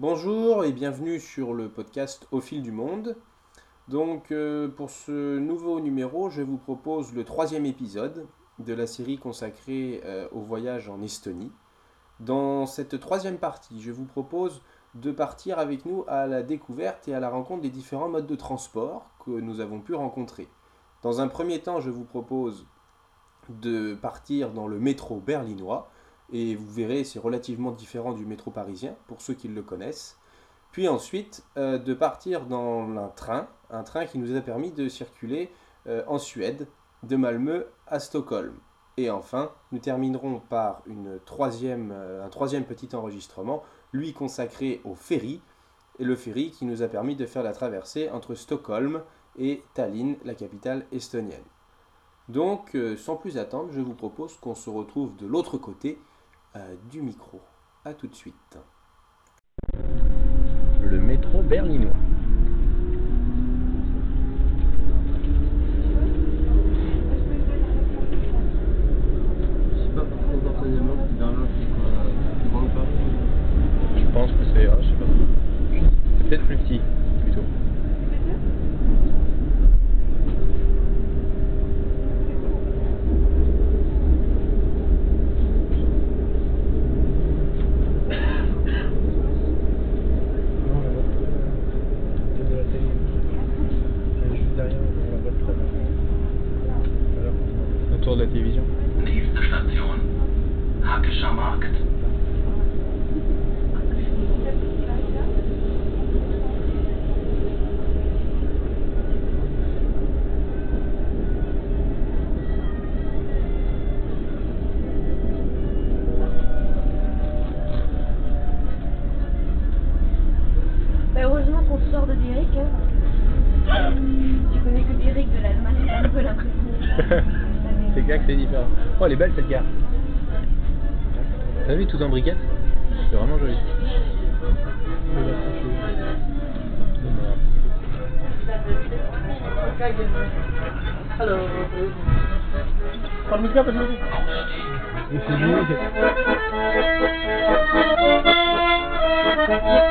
Bonjour et bienvenue sur le podcast Au fil du monde. Donc euh, pour ce nouveau numéro, je vous propose le troisième épisode de la série consacrée euh, au voyage en Estonie. Dans cette troisième partie, je vous propose de partir avec nous à la découverte et à la rencontre des différents modes de transport que nous avons pu rencontrer. Dans un premier temps, je vous propose de partir dans le métro berlinois, et vous verrez, c'est relativement différent du métro parisien, pour ceux qui le connaissent. Puis ensuite, euh, de partir dans un train, un train qui nous a permis de circuler euh, en Suède, de Malmö à Stockholm. Et enfin, nous terminerons par une troisième, euh, un troisième petit enregistrement, lui consacré au ferry, et le ferry qui nous a permis de faire la traversée entre Stockholm et Tallinn, la capitale estonienne. Donc, sans plus attendre, je vous propose qu'on se retrouve de l'autre côté du micro. A tout de suite. Le métro berlinois. Je sais pas pourquoi personnellement c'est Berlin c'est quoi plus grand que Paris. Je pense que c'est. ah, je sais pas. C'est peut-être plus petit, plutôt. Non, la boîte euh, de la télé. Elle est juste derrière la boîte très Voilà. Autour de la télévision. Nächste Station. Hackischer Markt. Bah, heureusement qu'on Hein. Tu connais que Derrick de l'Allemagne, j'ai un peu l'impression. c'est clair que c'est différent. Oh, elle est belle cette gare. T'as vu tout en briquettes C'est vraiment joli.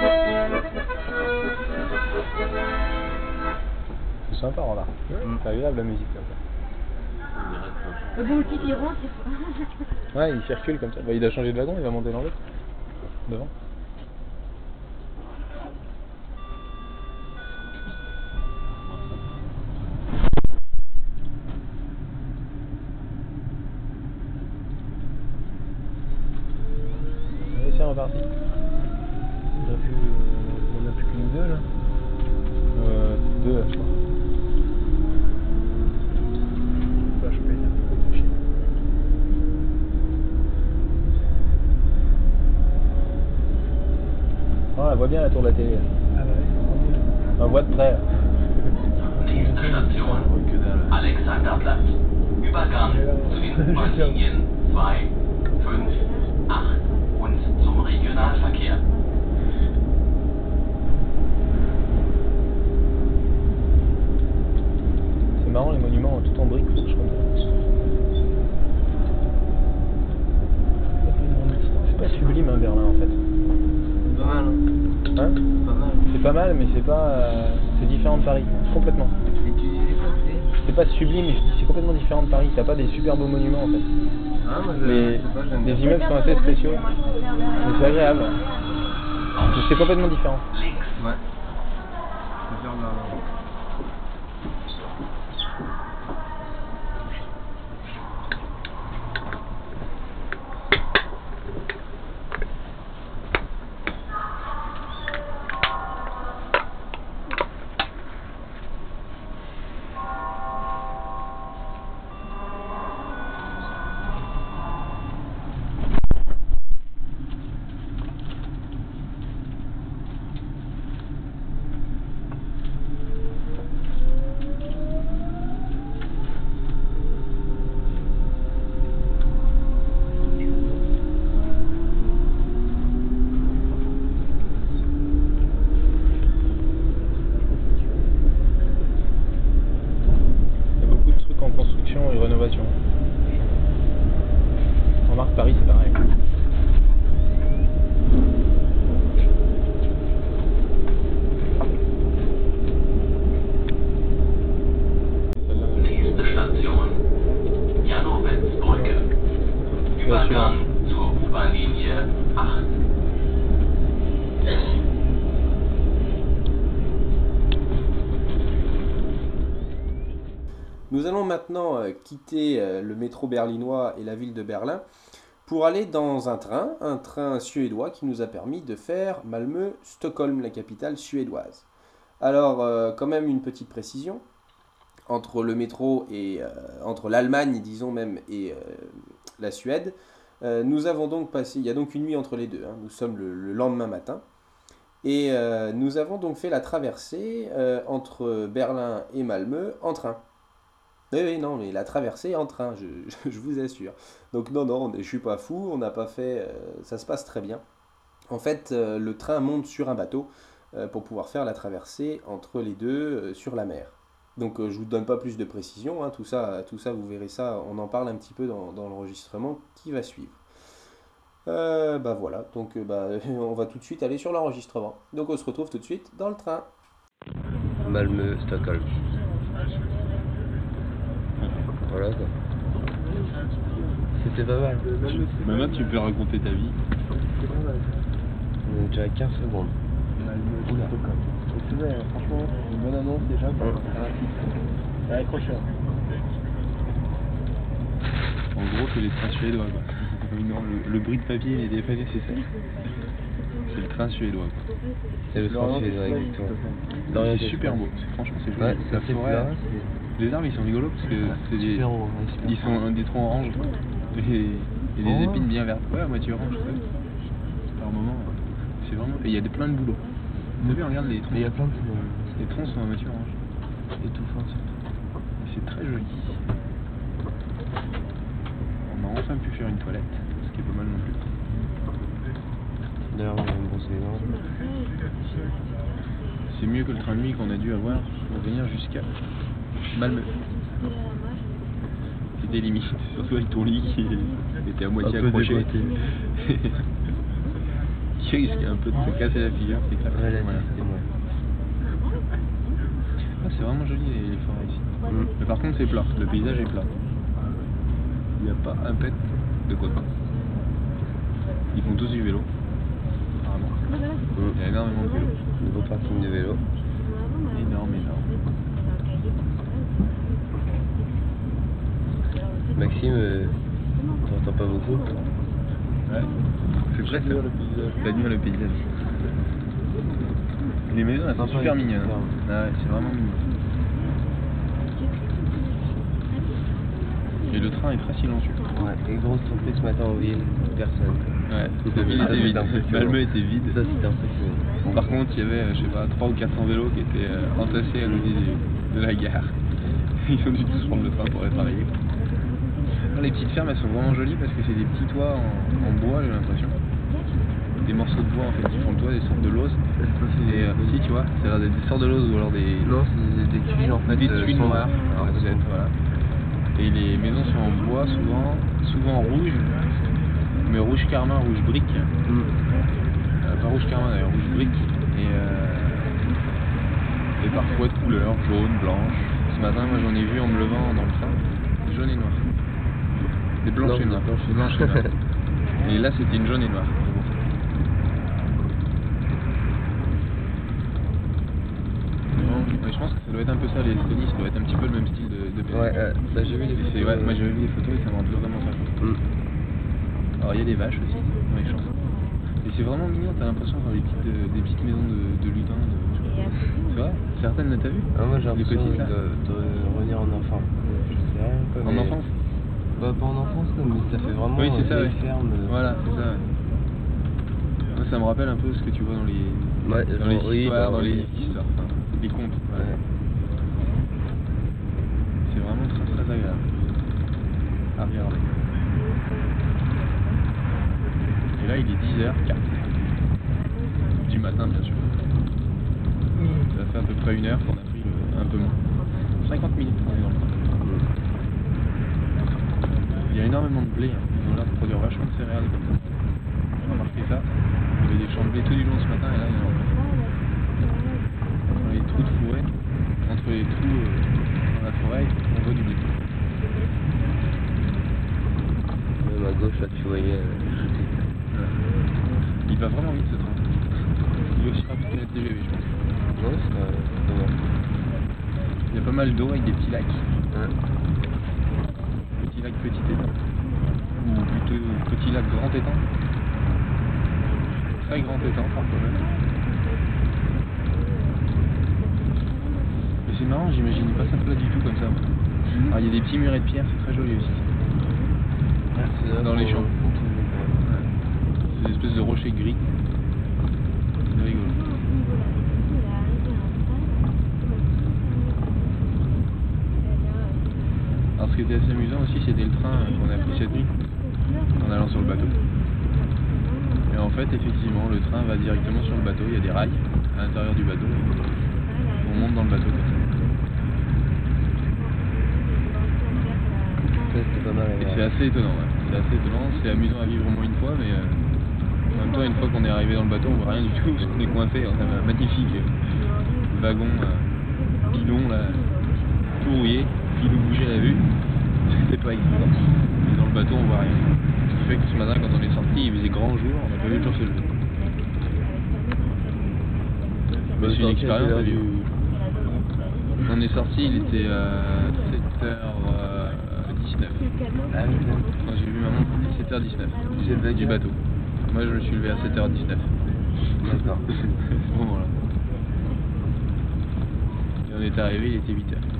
C'est sympa, remarque. C'est agréable la musique comme ça. Le bon petit tyran, c'est Ouais, il circule comme ça. Bah, il a changé de wagon, il va monter dans l'autre. Devant. Allez, c'est reparti. On a plus, euh, on a plus qu'une deux là. Euh, deux, je crois. Bah, je paye un peu de chier. Oh, elle voit bien la tour de la télé. là. Ah bah ouais, On voit de près. là. Nächste Station. Alexanderplatz. Übergang zu den U-Bahn-Linien 2, 5, 8 und zum Regionalverkehr. C'est marrant, les monuments tout en briques, je ça. C'est pas sublime, hein, Berlin, en fait. Pas mal, hein. Hein Pas mal. C'est pas mal, mais c'est pas. euh, c'est différent de Paris, complètement. Et tu disais quoi c'est pas sublime, mais je dis c'est complètement différent de Paris. T'as pas des super beaux monuments, en fait. Ah, moi je Mais pas, les immeubles sont assez spéciaux. Mais c'est agréable. C'est complètement différent. Ouais. Nous allons maintenant euh, quitter euh, le métro berlinois et la ville de Berlin pour aller dans un train, un train suédois qui nous a permis de faire Malmö-Stockholm, la capitale suédoise. Alors, euh, quand même une petite précision, entre le métro et entre l'Allemagne, disons même, et la Suède, nous avons donc passé, il y a donc une nuit entre les deux, hein, nous sommes le, le lendemain matin, et nous avons donc fait la traversée entre Berlin et Malmö en train. Oui, oui, non, mais la traversée en train, je, vous assure. Donc non, non, je suis pas fou, on n'a pas fait, euh, ça se passe très bien. En fait, euh, le train monte sur un bateau euh, pour pouvoir faire la traversée entre les deux sur la mer. Donc je vous donne pas plus de précision, hein, tout ça, tout ça, vous verrez ça, on en parle un petit peu dans, l'enregistrement qui va suivre. Bah voilà, donc bah, on va tout de suite aller sur l'enregistrement. Donc on se retrouve tout de suite dans le train. Malmö, Stockholm. Voilà quoi. C'était pas mal. Maintenant, tu peux raconter ta vie. On est déjà à 15 secondes. Oula. C'est vrai, franchement, une bonne annonce déjà Ouais. C'est accrocheur. En gros, c'est les trains suédois. Quoi. Non, le, le bruit de papier n'était pas nécessaire. C'est le train suédois. C'est le français, c'est exactement. C'est Lorient, super beau. C'est- Franchement, c'est Ouais, joli. ça La forêt. Les arbres, ils sont rigolos parce que c'est des, ouais, ils sont un des troncs orange quoi. et, et des Oh. épines bien vertes. Ouais, à moitié orange. ouais. Par moment, euh, c'est vraiment. Et il y a des, plein de bouleaux. T'as vu, regarde les troncs. Il y a plein de trucs. Les troncs sont à moitié orange. Surtout. C'est très joli. On a enfin pu faire une toilette, ce qui est pas mal non plus. D'ailleurs, on va me brosser. C'est mieux que le train de nuit qu'on a dû avoir pour venir jusqu'à Malmö. C'était limite, surtout avec ton lit qui était à moitié accroché. qui risquait un peu de se casser la figure, c'est clair. Ouais, Voilà. moi. Ah, c'est vraiment joli les, les forêts ici. Mm. Mais par contre c'est plat, le paysage est plat. Il n'y a pas un pet de copains. Ils font tous du vélo. Apparemment. Il y a énormément de vélos. Nouveau parking de vélo. Énorme, énorme. Maxime, euh, t'entends pas beaucoup Ouais. C'est vrai ça. T'admires le paysage. Les maisons elles sont super les mignonnes. hein. Ah ouais, c'est vraiment mignon. Et le train est très silencieux. Ouais, et grosse surprise ce matin en ville, personne. Ouais, la ville était vide. Malmö était vide. Ça, c'était impressionnant. Par contre, il y avait, je sais pas, 300 ou 400 vélos qui étaient euh, entassés à l'autre de la gare. Ils ont dû tous prendre le train pour aller travailler. Les petites fermes, elles sont vraiment jolies parce que c'est des petits toits en, en bois, j'ai l'impression. Des morceaux de bois en fait qui font le toit, des sortes de lauses. Et euh, si, tu vois, c'est des, des sortes de lauses ou alors des, Non, c'est des, des tuiles en fait. des euh, tuiles noires. Alors, sombres. voilà. Et les maisons sont en bois, souvent, souvent rouge, mais rouge carmin, rouge brique. Mm. Euh, pas rouge carmin d'ailleurs, rouge brique. Et, euh, et parfois de couleur, jaune, blanche. Ce matin, moi j'en ai vu en me levant dans le train, jaune et noir. Des blanches et des Des blanches et et là c'était une jaune et noire. Ouais, je pense que ça doit être un peu ça, les Estonie, ça doit être un petit peu le même style de, de. Ouais, euh, bah, j'ai vu c'est- photos. ouais, moi j'avais vu des photos et ça me rappelait vraiment ça. Mm. Alors il y a des vaches aussi dans les champs. Et c'est vraiment mignon, t'as l'impression d'avoir des petites, euh, des petites maisons de, de lutins. De... Tu vois Certaines, t'as vu Ah, moi j'ai Les l'impression petites, de, là. de revenir en enfant. Je sais rien, quoi, En mais- enfance Bah pas en enfance, quoi, mais ça fait vraiment Oui, c'est ça, ouais. vieille ferme. euh. Voilà, c'est ça. ouais. Moi, ça me rappelle un peu ce que tu vois dans les, Ouais, dans les oui, histoires, bah, dans les oui. histoires, enfin, les contes. Ouais. C'est vraiment très très agréable à regarder. Et là, il est 10h04 du matin, bien sûr. Ça fait à peu près une heure qu'on a pris le- un peu moins. 50 minutes qu'on est dans le train. Il y a énormément de blé, hein. ils ont l'air de produire vachement de céréales comme ça. Remarquez ça, il y avait des champs de blé tout du long ce matin et là il y en a encore. Dans les trous de forêt, entre les trous euh, dans la forêt, on voit du blé. Même à gauche, là, tu voyais euh, jeter. Il va vraiment vite ce train. Il est aussi rapide que la TGV je pense. Il y a pas mal d'eau avec des petits lacs. Ouais. Petit lac, petit étang. Ou plutôt petit lac, grand étang. Très grand étang parfois même. Et c'est marrant, j'imaginais pas ça plat du tout comme ça. Alors il y a des petits murets de pierre, c'est très joli aussi. Dans les champs. C'est des espèces de rochers gris. C'est rigolo. Alors ce qui était assez amusant aussi, c'était le train qu'on a pris cette nuit en allant sur le bateau. Et en fait, effectivement, le train va directement sur le bateau, il y a des rails à l'intérieur du bateau. On monte dans le bateau comme ça. Et c'est assez étonnant, ouais. c'est assez étonnant, c'est amusant à vivre au moins une fois, mais euh, en même temps, une fois qu'on est arrivé dans le bateau, on voit rien du tout, parce qu'on est coincé, on avait un magnifique euh, wagon euh, bidon là, tout rouillé, qui bougeait la vue, c'était pas évident. Mais dans le bateau, on voit rien. Ce qui fait que ce matin, quand on est sorti, il faisait grand jour, on n'a pas vu le jour se lever. C'est une expérience. On est sorti, il était euh, 7h19. Ah oui, non. Quand j'ai vu ma montre, c'était 7h19. J'ai le du bateau. Moi, je me suis levé à 7h19. D'accord. à ce moment-là. Et on est arrivé, il était 8h.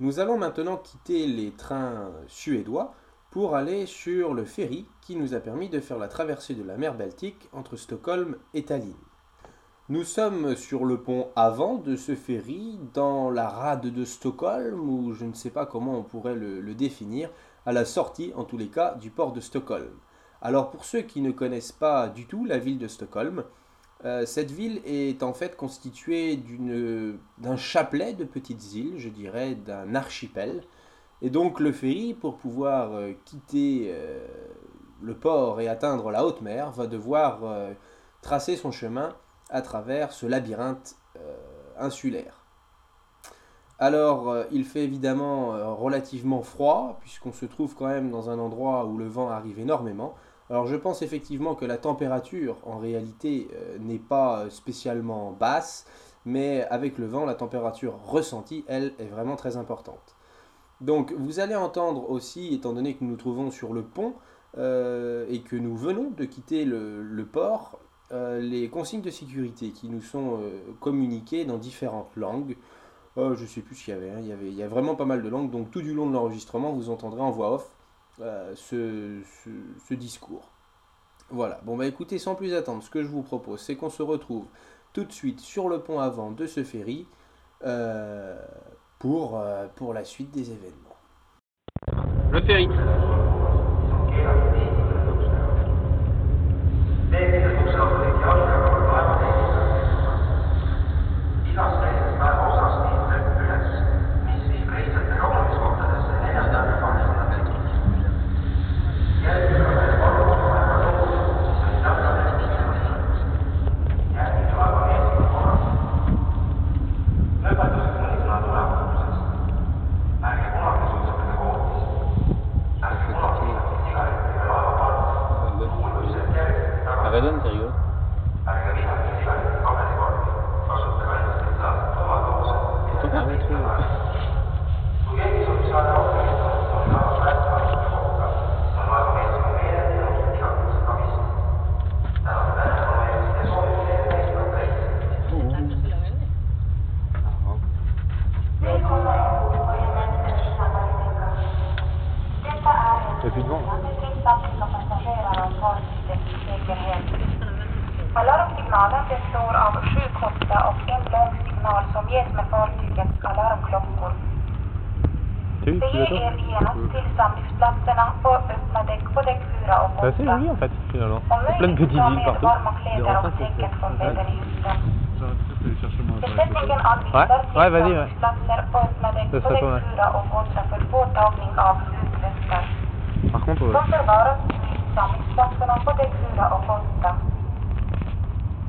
Nous allons maintenant quitter les trains suédois pour aller sur le ferry qui nous a permis de faire la traversée de la mer Baltique entre Stockholm et Tallinn. Nous sommes sur le pont avant de ce ferry, dans la rade de Stockholm, ou je ne sais pas comment on pourrait le, définir, à la sortie en tous les cas du port de Stockholm. Alors pour ceux qui ne connaissent pas du tout la ville de Stockholm, euh, cette ville est en fait constituée d'un chapelet de petites îles, je dirais d'un archipel. Et donc le ferry, pour pouvoir euh, quitter euh, le port et atteindre la haute mer, va devoir tracer son chemin à travers ce labyrinthe euh, insulaire. Alors, euh, il fait évidemment euh, relativement froid, puisqu'on se trouve quand même dans un endroit où le vent arrive énormément. Alors, je pense effectivement que la température, en réalité, n'est pas spécialement basse, mais avec le vent, la température ressentie, elle, est vraiment très importante. Donc, vous allez entendre aussi, étant donné que nous nous trouvons sur le pont et que nous venons de quitter le port, euh, les consignes de sécurité qui nous sont euh, communiquées dans différentes langues. Euh, je ne sais plus ce qu'il y avait, hein. il y avait. Il y a vraiment pas mal de langues, donc tout du long de l'enregistrement, vous entendrez en voix off euh, ce, ce- ce discours. Voilà, bon bah écoutez, sans plus attendre, ce que je vous propose, c'est qu'on se retrouve tout de suite sur le pont avant de ce ferry euh, pour, euh, pour la suite des événements. Le ferry. Redon, c'est rigolo. Ah ouais, trop. Det är plus de vent. Alarmsignalen består av sju korta och en lång signal som ges med fartygets alarmklockor. T'as vu, Bege petit bateau er genast till samlingsplatserna på öppna däck på däck 4 och C'est assez 8. joli en fait, finalement. Om C'est plein de möjligt petites med partout. Ouais, ouais, vas-y, till ouais. på serait pas mal. 4 och 8 för påtagning av utväskor. Par contre, De förvaras vid samlingsplatserna på däck 4 och 8.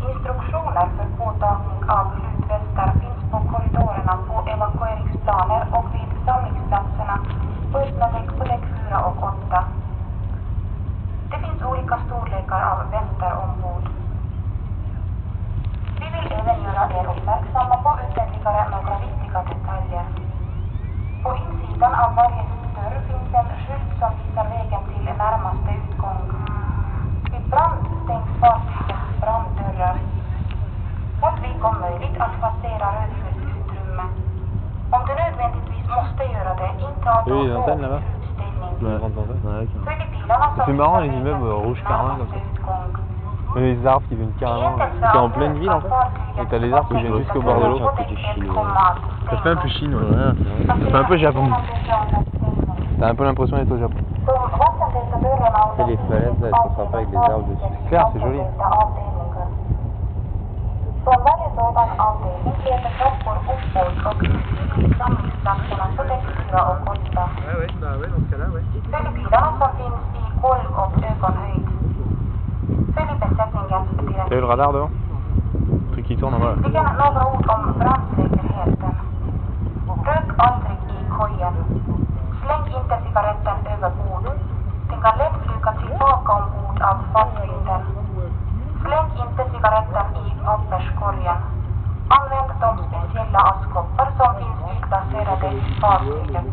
Instruktioner för påtagning av flytvästar finns på korridorerna på evakueringsplaner och vid samlingsplatserna på öppna däck på däck 4 och 8. Olika storlekar av västar ombord. Vi vill även göra er uppmärksamma på ytterligare några viktiga detaljer. På insidan av varje hyttdörr finns en skylt som visar vägen till närmaste utgång. Vid brand stängs fartygets branddörrar. Vi om möjligt att passera rödljusutrymme. Om du nödvändigtvis måste göra det, inta då utställning. Ouais, ouais, C'est marrant, les immeubles vägen rouge carmin, comme ça. les arbres qui viennent carrément. C'est en pleine ville en fait. Et t'as les arbres qui viennent jusqu'au bord de l'eau. Ça fait un peu Chine, ouais. Ça fait un peu Japon. T'as un peu l'impression d'être au Japon. C'est les falaises là, elles sont sympas avec les arbres dessus. C'est clair, c'est joli. Ut till samlingsplatserna på däck 4 och 8. Ouais, ouais, bah ouais, dans radar truc qui tourne en bas. några om brandsäkerheten. Rök aldrig i. Släng inte cigaretten över. Släng inte cigaretten i papperskorgen. Använd de speciella askkoppar som finns utplacerade i fartyget.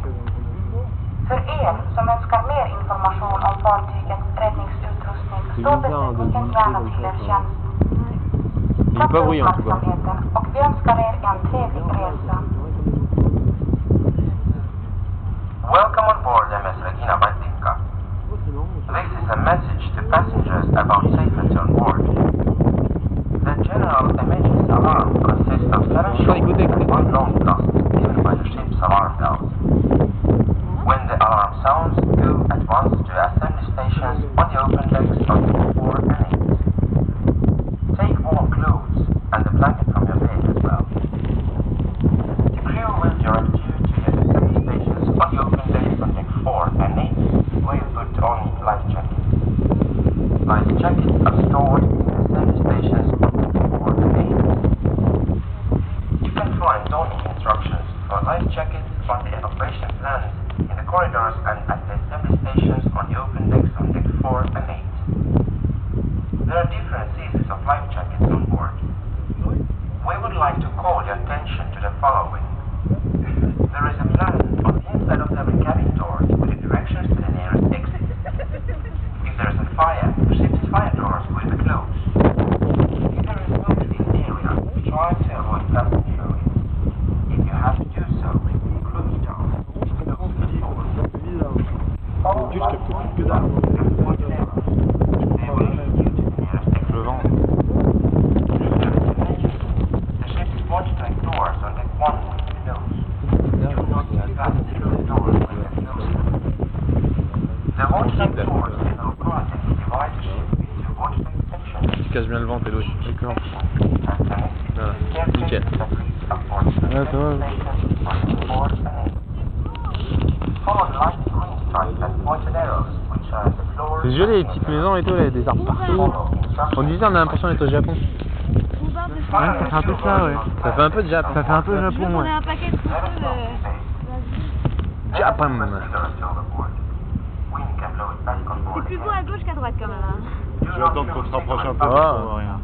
För er som önskar mer information om fartygets räddningsutrustning står Il est pas bruyant en tout cas. Can instructions for life jackets on the evacuation plans in the corridors and at the assembly stations on the open decks on deck 4 and 8. There are different sizes of life jackets on board. We would like to call your attention to the following. There is a plan et tout, là, des arbres partout. On disait on a l'impression d'être au Japon. Ouais, ça fait un peu ça, ouais. Ça fait un peu de Japon. Ça fait un peu Je veux Japon, ouais. un paquet de photos de... Japon. C'est plus beau à gauche qu'à droite quand même. Hein. Je vais attendre qu'on se rapproche un peu. Ah. rien.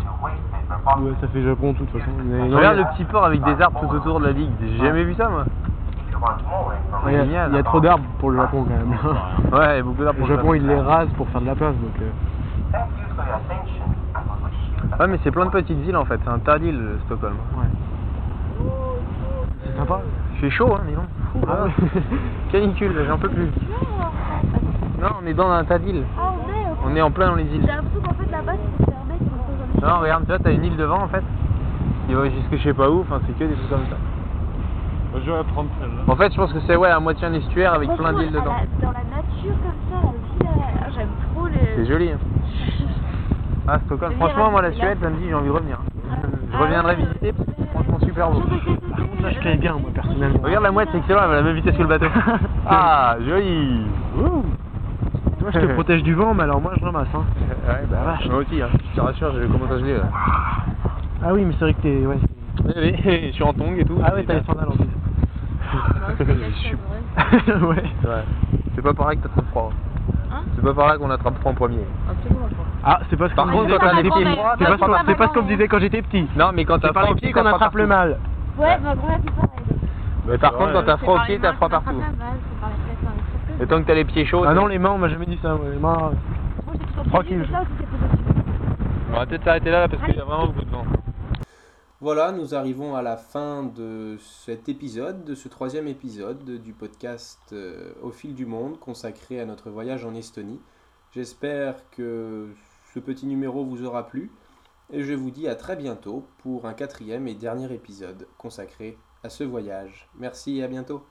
Ouais, ça fait Japon de toute façon. Regarde le petit port avec des arbres tout autour de la digue. J'ai jamais vu ça, moi. Il y, a, Génial. il y a trop d'arbres pour le Japon quand même. Ouais, il y a beaucoup d'arbres. Le pour Japon ça. il les rase pour faire de la place donc. euh, Ouais, mais c'est plein de petites îles en fait. C'est un tas d'îles, euh, Stockholm. ouais. C'est sympa. Il fait chaud, hein, donc. Ah ouais. Canicule, j'en peux plus. Non, on est dans un tas d'îles. Ah, on est On est en plein dans les îles. J'ai l'impression qu'en fait là-bas c'est fermé, c'est pour ça Non, regarde, tu vois, t'as une île devant en fait. Qui va jusque je sais pas où, enfin c'est que des trucs comme ça. Je vais prendre celle-là. En fait, je pense que c'est ouais, à moitié un estuaire avec plein d'îles dedans. Dans la nature comme ça, la vie, là, j'aime trop les... C'est joli. Hein. Ah, Stockholm. Je Franchement, moi, la Suède, ça me dit, j'ai envie de revenir. Je Ah reviendrai ouais. visiter, parce que c'est franchement super beau. Ça je connais bien moi personnellement. Regarde la mouette, c'est excellent, elle va à la même vitesse que le bateau. ah, joli Ouh. Toi je te protège du vent mais alors moi je ramasse hein. Ouais, bah vache. Moi aussi, hein. je te rassure, j'ai commencé à geler là. Ah oui, mais c'est vrai que t'es. Ouais. Oui, oui, je suis en tongs et tout. Ah ouais, t'as les sandales en plus. Je suis- ouais. C'est pas pareil que t'attrapes froid. Hein C'est pas pareil qu'on attrape froid en premier. Absolument pas. Ah, c'est pas ce Par qu'on disait quand j'étais petit. C'est pas ce qu'on- t'attrapes c'est pas ce qu'on me pas disait quand j'étais petit. Non, mais quand t'as froid les au pieds pied, qu'on attrape le mal. Ouais, ma grand-mère dit pareil. Mais par contre, quand t'as C'est froid au pied, t'as froid partout. Et tant que t'as les pieds chauds. Ah non, les mains, on m'a jamais dit ça. Les mains. Moi, j'ai toujours Tranquille. On va peut-être s'arrêter là parce qu'il y a vraiment beaucoup de vent. Voilà, nous arrivons à la fin de cet épisode, de ce troisième épisode du podcast euh, Au fil du monde consacré à notre voyage en Estonie. J'espère que ce petit numéro vous aura plu et je vous dis à très bientôt pour un quatrième et dernier épisode consacré à ce voyage. Merci et à bientôt.